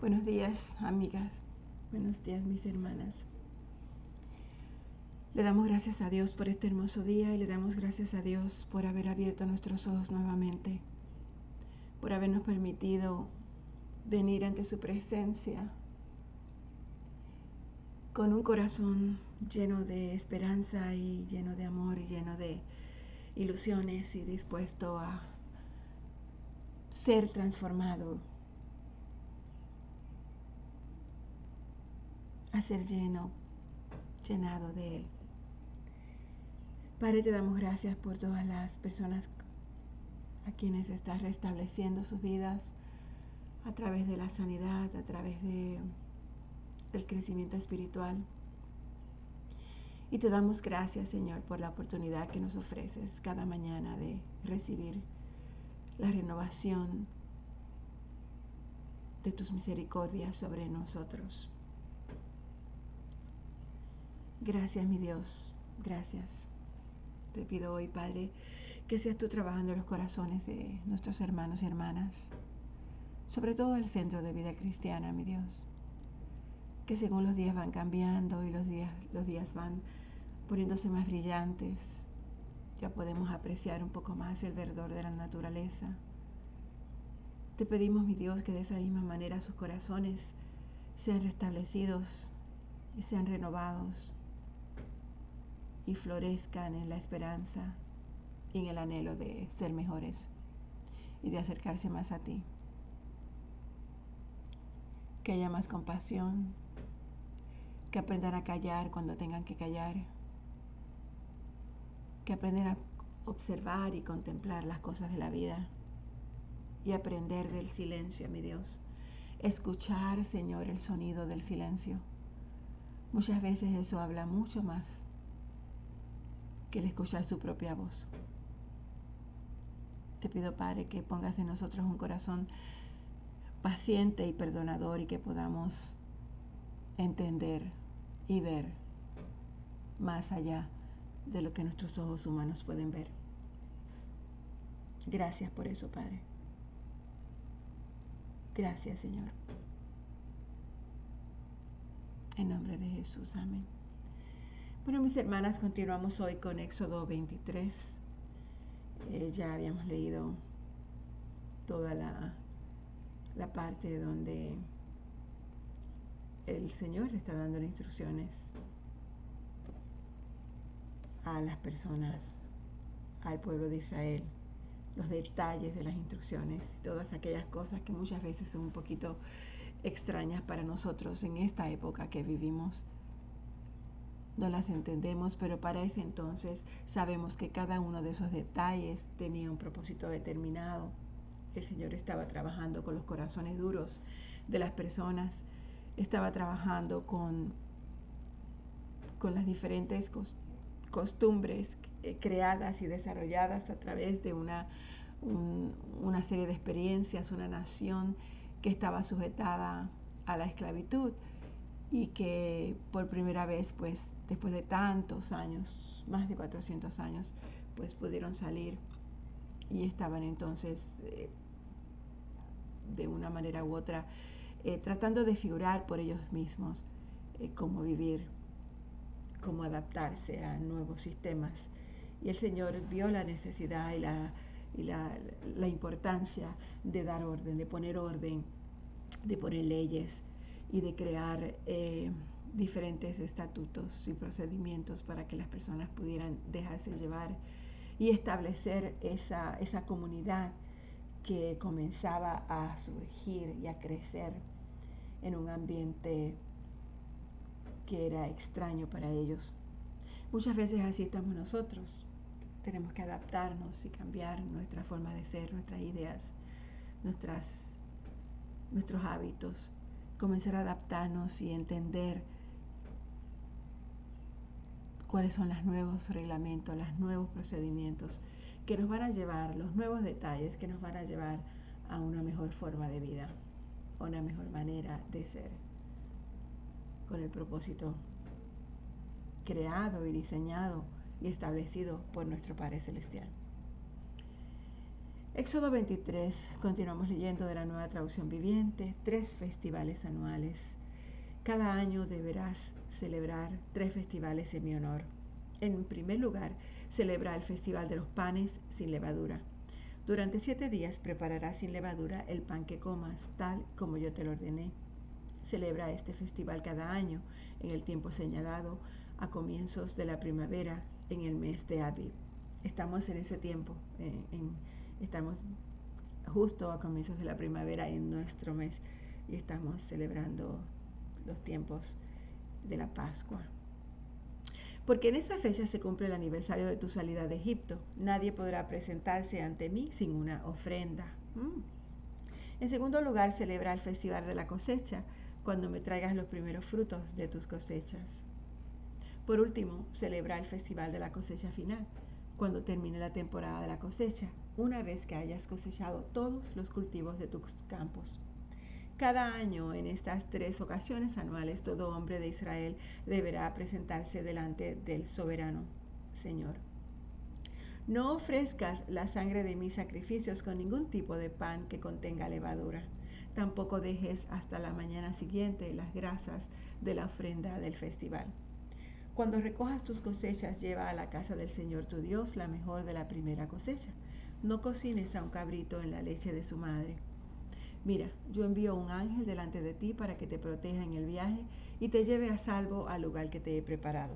Buenos días, amigas. Buenos días, mis hermanas. Le damos gracias a Dios por este hermoso día y le damos gracias a Dios por haber abierto nuestros ojos nuevamente, por habernos permitido venir ante su presencia con un corazón lleno de esperanza y lleno de amor y lleno de ilusiones y dispuesto a ser transformado a ser lleno, llenado de Él. Padre, te damos gracias por todas las personas a quienes estás restableciendo sus vidas a través de la sanidad, a través de, del crecimiento espiritual. Y te damos gracias, Señor, por la oportunidad que nos ofreces cada mañana de recibir la renovación de tus misericordias sobre nosotros. Gracias, mi Dios, gracias. Te pido hoy, Padre, que seas tú trabajando en los corazones de nuestros hermanos y hermanas, sobre todo el centro de vida cristiana, mi Dios. Que según los días van cambiando y los días, los días van poniéndose más brillantes, ya podemos apreciar un poco más el verdor de la naturaleza. Te pedimos, mi Dios, que de esa misma manera sus corazones sean restablecidos y sean renovados y florezcan en la esperanza y en el anhelo de ser mejores y de acercarse más a ti. Que haya más compasión, que aprendan a callar cuando tengan que callar, que aprendan a observar y contemplar las cosas de la vida y aprender del silencio, mi Dios. Escuchar, Señor, el sonido del silencio. Muchas veces eso habla mucho más que el escuchar su propia voz. Te pido, Padre, que pongas en nosotros un corazón paciente y perdonador y que podamos entender y ver más allá de lo que nuestros ojos humanos pueden ver. Gracias por eso, Padre. Gracias, Señor. En nombre de Jesús, amén. Bueno, mis hermanas, continuamos hoy con Éxodo 23. Eh, ya habíamos leído toda la, la parte donde el Señor le está dando instrucciones a las personas, al pueblo de Israel, los detalles de las instrucciones todas aquellas cosas que muchas veces son un poquito extrañas para nosotros en esta época que vivimos no las entendemos, pero para ese entonces sabemos que cada uno de esos detalles tenía un propósito determinado. El Señor estaba trabajando con los corazones duros de las personas, estaba trabajando con, con las diferentes costumbres eh, creadas y desarrolladas a través de una, una serie de experiencias, una nación que estaba sujetada a la esclavitud y que por primera vez, pues después de tantos años, más de 400 años, pues pudieron salir y estaban entonces eh, de una manera u otra eh, tratando de figurar por ellos mismos eh, cómo vivir, cómo adaptarse a nuevos sistemas. Y el Señor vio la necesidad y la, y la, la importancia de dar orden, de poner orden, de poner leyes, y de crear eh, diferentes estatutos y procedimientos para que las personas pudieran dejarse llevar y establecer esa, esa comunidad que comenzaba a surgir y a crecer en un ambiente que era extraño para ellos. Muchas veces así estamos nosotros. Tenemos que adaptarnos y cambiar nuestra forma de ser, nuestras ideas, nuestras, nuestros hábitos comenzar a adaptarnos y entender cuáles son los nuevos reglamentos, los nuevos procedimientos que nos van a llevar, los nuevos detalles que nos van a llevar a una mejor forma de vida, a una mejor manera de ser, con el propósito creado y diseñado y establecido por nuestro Padre Celestial. Éxodo 23, continuamos leyendo de la nueva traducción viviente, tres festivales anuales. Cada año deberás celebrar tres festivales en mi honor. En primer lugar, celebra el festival de los panes sin levadura. Durante siete días prepararás sin levadura el pan que comas, tal como yo te lo ordené. Celebra este festival cada año, en el tiempo señalado, a comienzos de la primavera, en el mes de Aviv. Estamos en ese tiempo, en Estamos justo a comienzos de la primavera en nuestro mes y estamos celebrando los tiempos de la Pascua. Porque en esa fecha se cumple el aniversario de tu salida de Egipto. Nadie podrá presentarse ante mí sin una ofrenda. Mm. En segundo lugar, celebra el festival de la cosecha cuando me traigas los primeros frutos de tus cosechas. Por último, celebra el festival de la cosecha final cuando termine la temporada de la cosecha una vez que hayas cosechado todos los cultivos de tus campos. Cada año, en estas tres ocasiones anuales, todo hombre de Israel deberá presentarse delante del soberano Señor. No ofrezcas la sangre de mis sacrificios con ningún tipo de pan que contenga levadura. Tampoco dejes hasta la mañana siguiente las grasas de la ofrenda del festival. Cuando recojas tus cosechas, lleva a la casa del Señor tu Dios la mejor de la primera cosecha no cocines a un cabrito en la leche de su madre. Mira, yo envío un ángel delante de ti para que te proteja en el viaje y te lleve a salvo al lugar que te he preparado.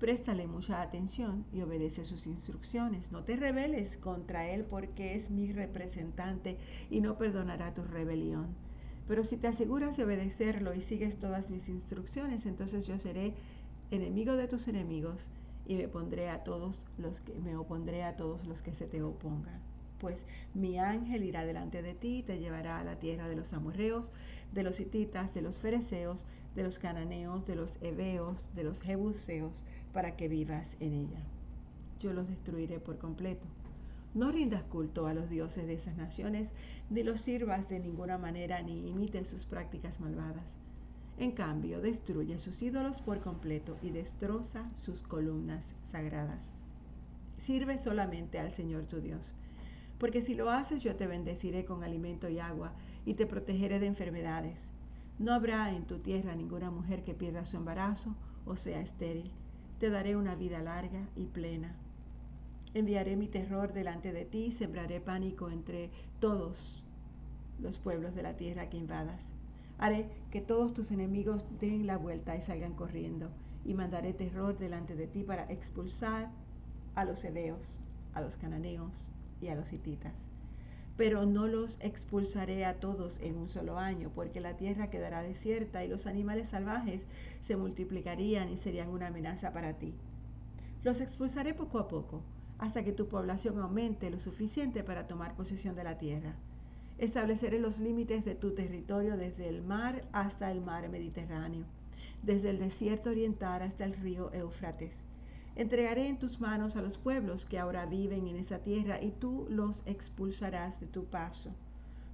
Préstale mucha atención y obedece sus instrucciones. No te rebeles contra él porque es mi representante y no perdonará tu rebelión. Pero si te aseguras de obedecerlo y sigues todas mis instrucciones, entonces yo seré enemigo de tus enemigos y me pondré a todos los que me opondré a todos los que se te opongan. Pues mi ángel irá delante de ti y te llevará a la tierra de los amorreos, de los hititas, de los fereceos, de los cananeos, de los heveos, de los jebuseos, para que vivas en ella. Yo los destruiré por completo. No rindas culto a los dioses de esas naciones, ni los sirvas de ninguna manera, ni imites sus prácticas malvadas en cambio, destruye sus ídolos por completo y destroza sus columnas sagradas. Sirve solamente al Señor tu Dios, porque si lo haces yo te bendeciré con alimento y agua y te protegeré de enfermedades. No habrá en tu tierra ninguna mujer que pierda su embarazo o sea estéril. Te daré una vida larga y plena. Enviaré mi terror delante de ti y sembraré pánico entre todos los pueblos de la tierra que invadas. Haré que todos tus enemigos den la vuelta y salgan corriendo, y mandaré terror delante de ti para expulsar a los heveos, a los cananeos y a los hititas. Pero no los expulsaré a todos en un solo año, porque la tierra quedará desierta y los animales salvajes se multiplicarían y serían una amenaza para ti. Los expulsaré poco a poco, hasta que tu población aumente lo suficiente para tomar posesión de la tierra Estableceré los límites de tu territorio desde el mar hasta el mar Mediterráneo, desde el desierto oriental hasta el río Éufrates. Entregaré en tus manos a los pueblos que ahora viven en esa tierra y tú los expulsarás de tu paso.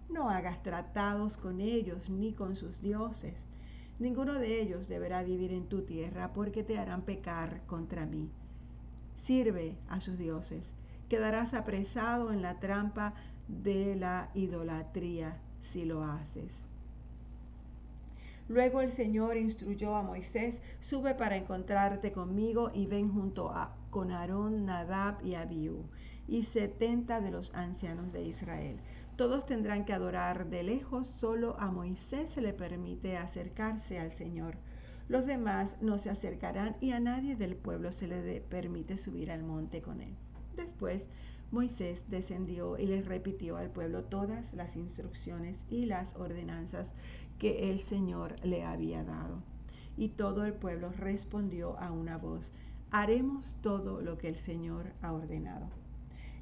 No hagas tratados con ellos ni con sus dioses. Ninguno de ellos deberá vivir en tu tierra porque te harán pecar contra mí. Sirve a sus dioses. Quedarás apresado en la trampa de la idolatría si lo haces. Luego el Señor instruyó a Moisés, sube para encontrarte conmigo y ven junto a con Aarón, Nadab y Abiú y setenta de los ancianos de Israel. Todos tendrán que adorar de lejos, solo a Moisés se le permite acercarse al Señor. Los demás no se acercarán y a nadie del pueblo se le permite subir al monte con él. Después Moisés descendió y les repitió al pueblo todas las instrucciones y las ordenanzas que el Señor le había dado. Y todo el pueblo respondió a una voz, haremos todo lo que el Señor ha ordenado.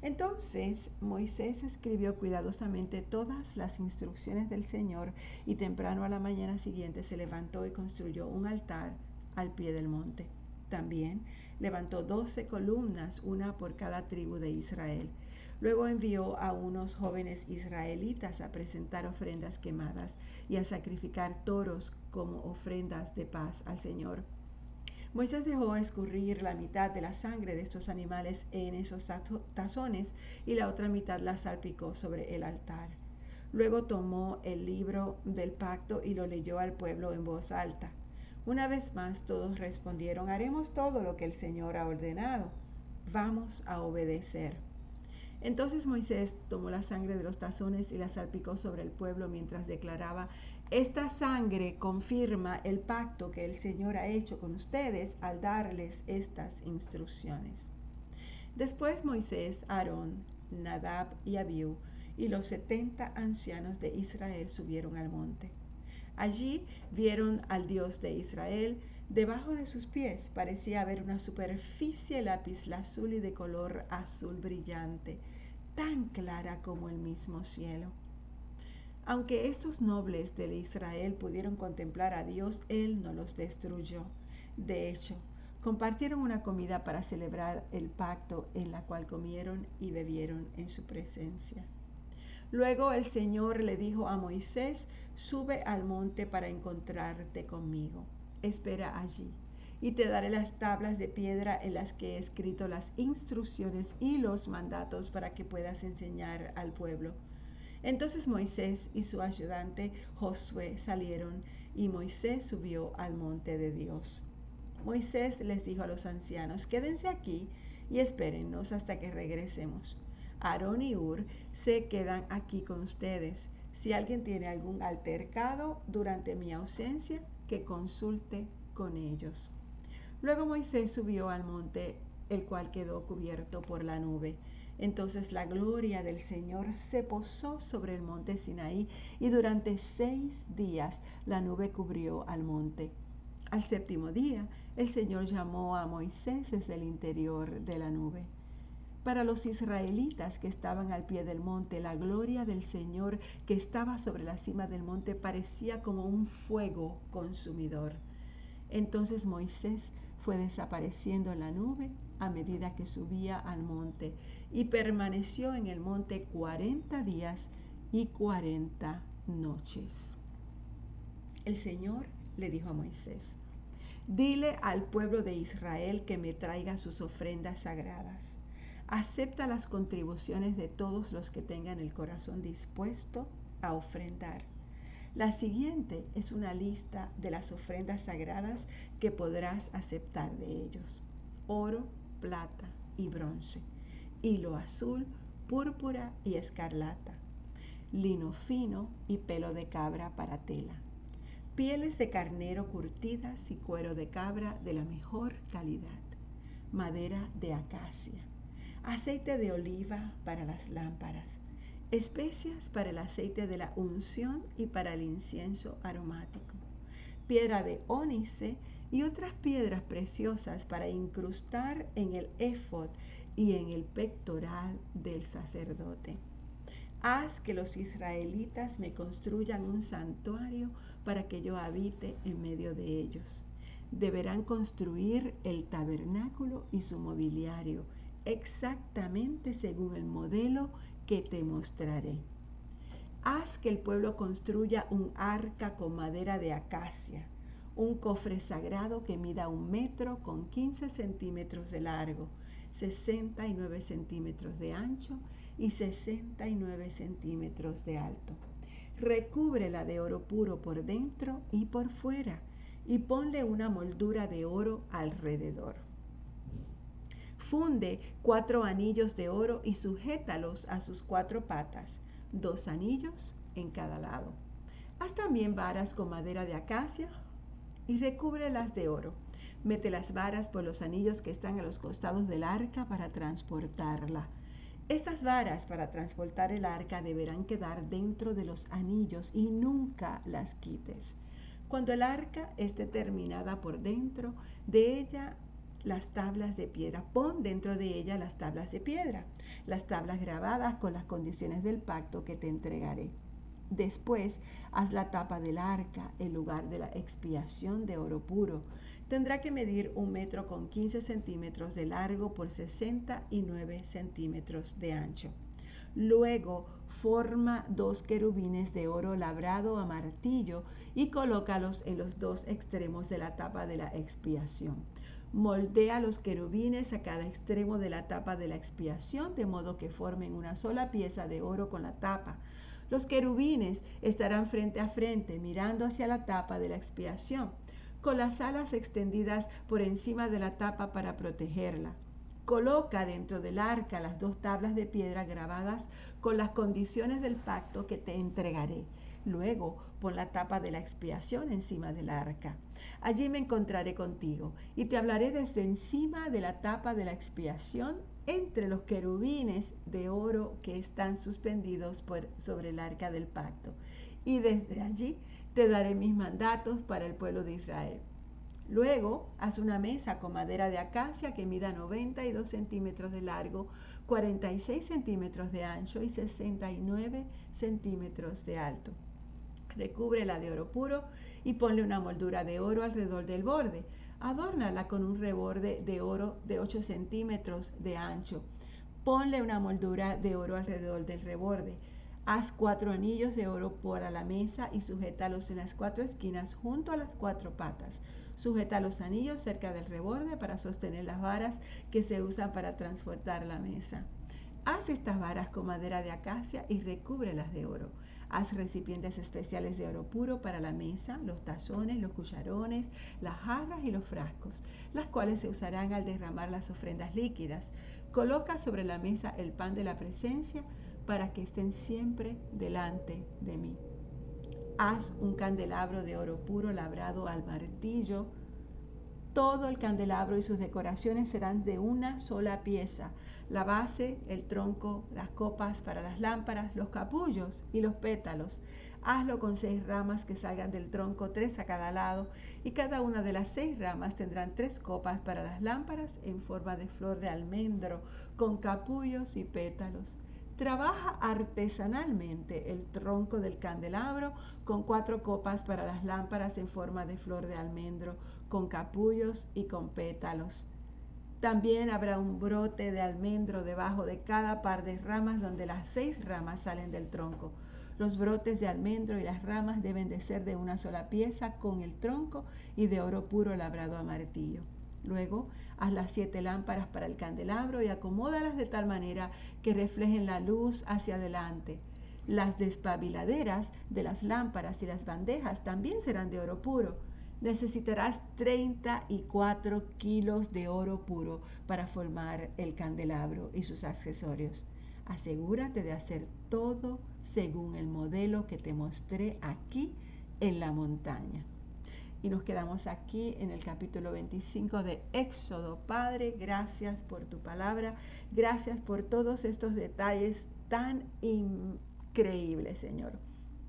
Entonces Moisés escribió cuidadosamente todas las instrucciones del Señor y temprano a la mañana siguiente se levantó y construyó un altar al pie del monte. También levantó doce columnas, una por cada tribu de Israel. Luego envió a unos jóvenes israelitas a presentar ofrendas quemadas y a sacrificar toros como ofrendas de paz al Señor. Moisés dejó escurrir la mitad de la sangre de estos animales en esos tazones y la otra mitad la salpicó sobre el altar. Luego tomó el libro del pacto y lo leyó al pueblo en voz alta. Una vez más todos respondieron, haremos todo lo que el Señor ha ordenado. Vamos a obedecer. Entonces Moisés tomó la sangre de los tazones y la salpicó sobre el pueblo mientras declaraba, esta sangre confirma el pacto que el Señor ha hecho con ustedes al darles estas instrucciones. Después Moisés, Aarón, Nadab y Abiú y los setenta ancianos de Israel subieron al monte. Allí vieron al Dios de Israel. Debajo de sus pies parecía haber una superficie azul y de color azul brillante, tan clara como el mismo cielo. Aunque estos nobles de Israel pudieron contemplar a Dios, Él no los destruyó. De hecho, compartieron una comida para celebrar el pacto en la cual comieron y bebieron en su presencia. Luego el Señor le dijo a Moisés, sube al monte para encontrarte conmigo. Espera allí y te daré las tablas de piedra en las que he escrito las instrucciones y los mandatos para que puedas enseñar al pueblo. Entonces Moisés y su ayudante Josué salieron y Moisés subió al monte de Dios. Moisés les dijo a los ancianos, quédense aquí y espérennos hasta que regresemos. Aarón y Ur se quedan aquí con ustedes. Si alguien tiene algún altercado durante mi ausencia, que consulte con ellos. Luego Moisés subió al monte, el cual quedó cubierto por la nube. Entonces la gloria del Señor se posó sobre el monte Sinaí y durante seis días la nube cubrió al monte. Al séptimo día, el Señor llamó a Moisés desde el interior de la nube. Para los israelitas que estaban al pie del monte, la gloria del Señor que estaba sobre la cima del monte parecía como un fuego consumidor. Entonces Moisés fue desapareciendo en la nube a medida que subía al monte y permaneció en el monte cuarenta días y cuarenta noches. El Señor le dijo a Moisés, dile al pueblo de Israel que me traiga sus ofrendas sagradas acepta las contribuciones de todos los que tengan el corazón dispuesto a ofrendar. La siguiente es una lista de las ofrendas sagradas que podrás aceptar de ellos. Oro, plata y bronce, hilo azul, púrpura y escarlata, lino fino y pelo de cabra para tela, pieles de carnero curtidas y cuero de cabra de la mejor calidad, madera de acacia aceite de oliva para las lámparas, especias para el aceite de la unción y para el incienso aromático, piedra de ónice y otras piedras preciosas para incrustar en el éfod y en el pectoral del sacerdote. Haz que los israelitas me construyan un santuario para que yo habite en medio de ellos. Deberán construir el tabernáculo y su mobiliario, exactamente según el modelo que te mostraré. Haz que el pueblo construya un arca con madera de acacia, un cofre sagrado que mida un metro con 15 centímetros de largo, 69 centímetros de ancho y 69 centímetros de alto. Recúbrela de oro puro por dentro y por fuera y ponle una moldura de oro alrededor. Funde cuatro anillos de oro y sujétalos a sus cuatro patas, dos anillos en cada lado. Haz también varas con madera de acacia y recúbrelas de oro. Mete las varas por los anillos que están a los costados del arca para transportarla. Estas varas para transportar el arca deberán quedar dentro de los anillos y nunca las quites. Cuando el arca esté terminada por dentro, de ella las tablas de piedra. Pon dentro de ella las tablas de piedra, las tablas grabadas con las condiciones del pacto que te entregaré. Después, haz la tapa del arca, el lugar de la expiación de oro puro. Tendrá que medir un metro con 15 centímetros de largo por 69 centímetros de ancho. Luego forma dos querubines de oro labrado a martillo y colócalos en los dos extremos de la tapa de la expiación. Moldea los querubines a cada extremo de la tapa de la expiación, de modo que formen una sola pieza de oro con la tapa. Los querubines estarán frente a frente, mirando hacia la tapa de la expiación, con las alas extendidas por encima de la tapa para protegerla. Coloca dentro del arca las dos tablas de piedra grabadas con las condiciones del pacto que te entregaré. Luego pon la tapa de la expiación encima del arca. Allí me encontraré contigo y te hablaré desde encima de la tapa de la expiación entre los querubines de oro que están suspendidos por, sobre el arca del pacto. Y desde allí te daré mis mandatos para el pueblo de Israel. Luego, haz una mesa con madera de acacia que mida 92 centímetros de largo, 46 centímetros de ancho y 69 centímetros de alto. Recúbrela de oro puro y ponle una moldura de oro alrededor del borde. Adórnala con un reborde de oro de 8 centímetros de ancho. Ponle una moldura de oro alrededor del reborde. Haz cuatro anillos de oro para la mesa y sujétalos en las cuatro esquinas junto a las cuatro patas. Sujeta los anillos cerca del reborde para sostener las varas que se usan para transportar la mesa. Haz estas varas con madera de acacia y recúbrelas de oro. Haz recipientes especiales de oro puro para la mesa, los tazones, los cucharones, las jarras y los frascos, las cuales se usarán al derramar las ofrendas líquidas. Coloca sobre la mesa el pan de la presencia para que estén siempre delante de mí. Haz un candelabro de oro puro labrado al martillo. Todo el candelabro y sus decoraciones serán de una sola pieza. La base, el tronco, las copas para las lámparas, los capullos y los pétalos. Hazlo con seis ramas que salgan del tronco, tres a cada lado, y cada una de las seis ramas tendrán tres copas para las lámparas en forma de flor de almendro, con capullos y pétalos. Trabaja artesanalmente el tronco del candelabro con cuatro copas para las lámparas en forma de flor de almendro, con capullos y con pétalos. También habrá un brote de almendro debajo de cada par de ramas donde las seis ramas salen del tronco. Los brotes de almendro y las ramas deben de ser de una sola pieza con el tronco y de oro puro labrado a martillo. Luego Haz las siete lámparas para el candelabro y acomódalas de tal manera que reflejen la luz hacia adelante. Las despabiladeras de las lámparas y las bandejas también serán de oro puro. Necesitarás 34 kilos de oro puro para formar el candelabro y sus accesorios. Asegúrate de hacer todo según el modelo que te mostré aquí en la montaña. Y nos quedamos aquí en el capítulo 25 de Éxodo. Padre, gracias por tu palabra, gracias por todos estos detalles tan increíbles, Señor.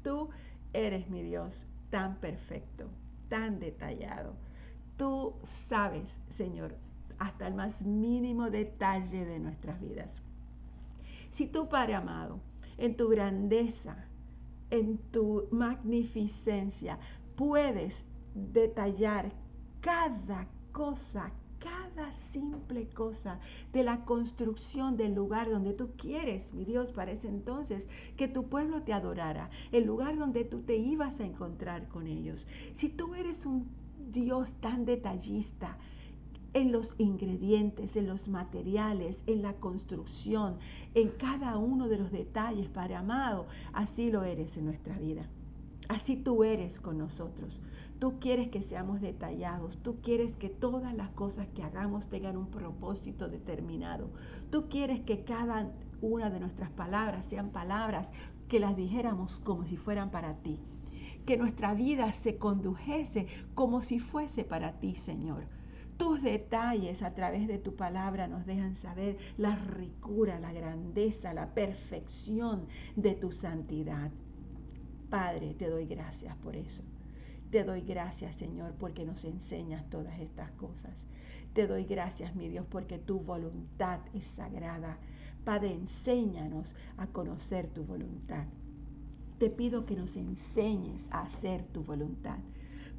Tú eres mi Dios tan perfecto, tan detallado. Tú sabes, Señor, hasta el más mínimo detalle de nuestras vidas. Si tú, Padre amado, en tu grandeza, en tu magnificencia, puedes detallar cada cosa, cada simple cosa de la construcción del lugar donde tú quieres, mi Dios, para ese entonces, que tu pueblo te adorara, el lugar donde tú te ibas a encontrar con ellos. Si tú eres un Dios tan detallista, en los ingredientes, en los materiales, en la construcción, en cada uno de los detalles, Padre amado, así lo eres en nuestra vida. Así tú eres con nosotros. Tú quieres que seamos detallados. Tú quieres que todas las cosas que hagamos tengan un propósito determinado. Tú quieres que cada una de nuestras palabras sean palabras que las dijéramos como si fueran para ti. Que nuestra vida se condujese como si fuese para ti, Señor. Tus detalles a través de tu palabra nos dejan saber la ricura, la grandeza, la perfección de tu santidad. Padre, te doy gracias por eso. Te doy gracias, Señor, porque nos enseñas todas estas cosas. Te doy gracias, mi Dios, porque tu voluntad es sagrada. Padre, enséñanos a conocer tu voluntad. Te pido que nos enseñes a hacer tu voluntad.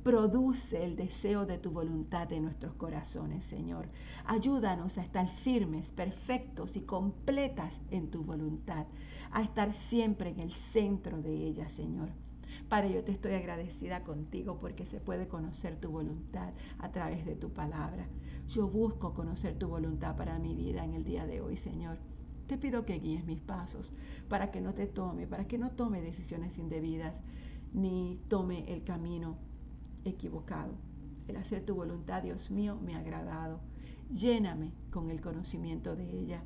Produce el deseo de tu voluntad en nuestros corazones, Señor. Ayúdanos a estar firmes, perfectos y completas en tu voluntad, a estar siempre en el centro de ella, Señor. Padre, yo te estoy agradecida contigo porque se puede conocer tu voluntad a través de tu palabra. Yo busco conocer tu voluntad para mi vida en el día de hoy, Señor. Te pido que guíes mis pasos para que no te tome, para que no tome decisiones indebidas, ni tome el camino equivocado. El hacer tu voluntad, Dios mío, me ha agradado. Lléname con el conocimiento de ella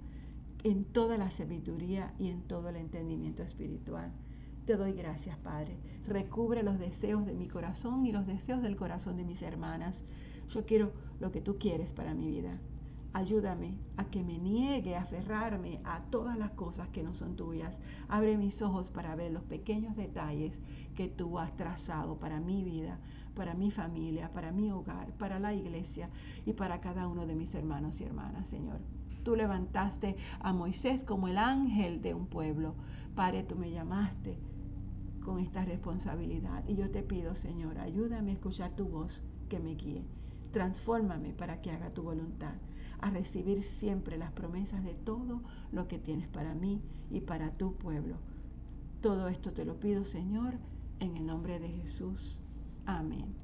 en toda la sabiduría y en todo el entendimiento espiritual. Te doy gracias, Padre. Recubre los deseos de mi corazón y los deseos del corazón de mis hermanas. Yo quiero lo que tú quieres para mi vida. Ayúdame a que me niegue a aferrarme a todas las cosas que no son tuyas. Abre mis ojos para ver los pequeños detalles que tú has trazado para mi vida, para mi familia, para mi hogar, para la iglesia y para cada uno de mis hermanos y hermanas, Señor. Tú levantaste a Moisés como el ángel de un pueblo. Padre, tú me llamaste con esta responsabilidad. Y yo te pido, Señor, ayúdame a escuchar tu voz que me guíe. Transfórmame para que haga tu voluntad, a recibir siempre las promesas de todo lo que tienes para mí y para tu pueblo. Todo esto te lo pido, Señor, en el nombre de Jesús. Amén.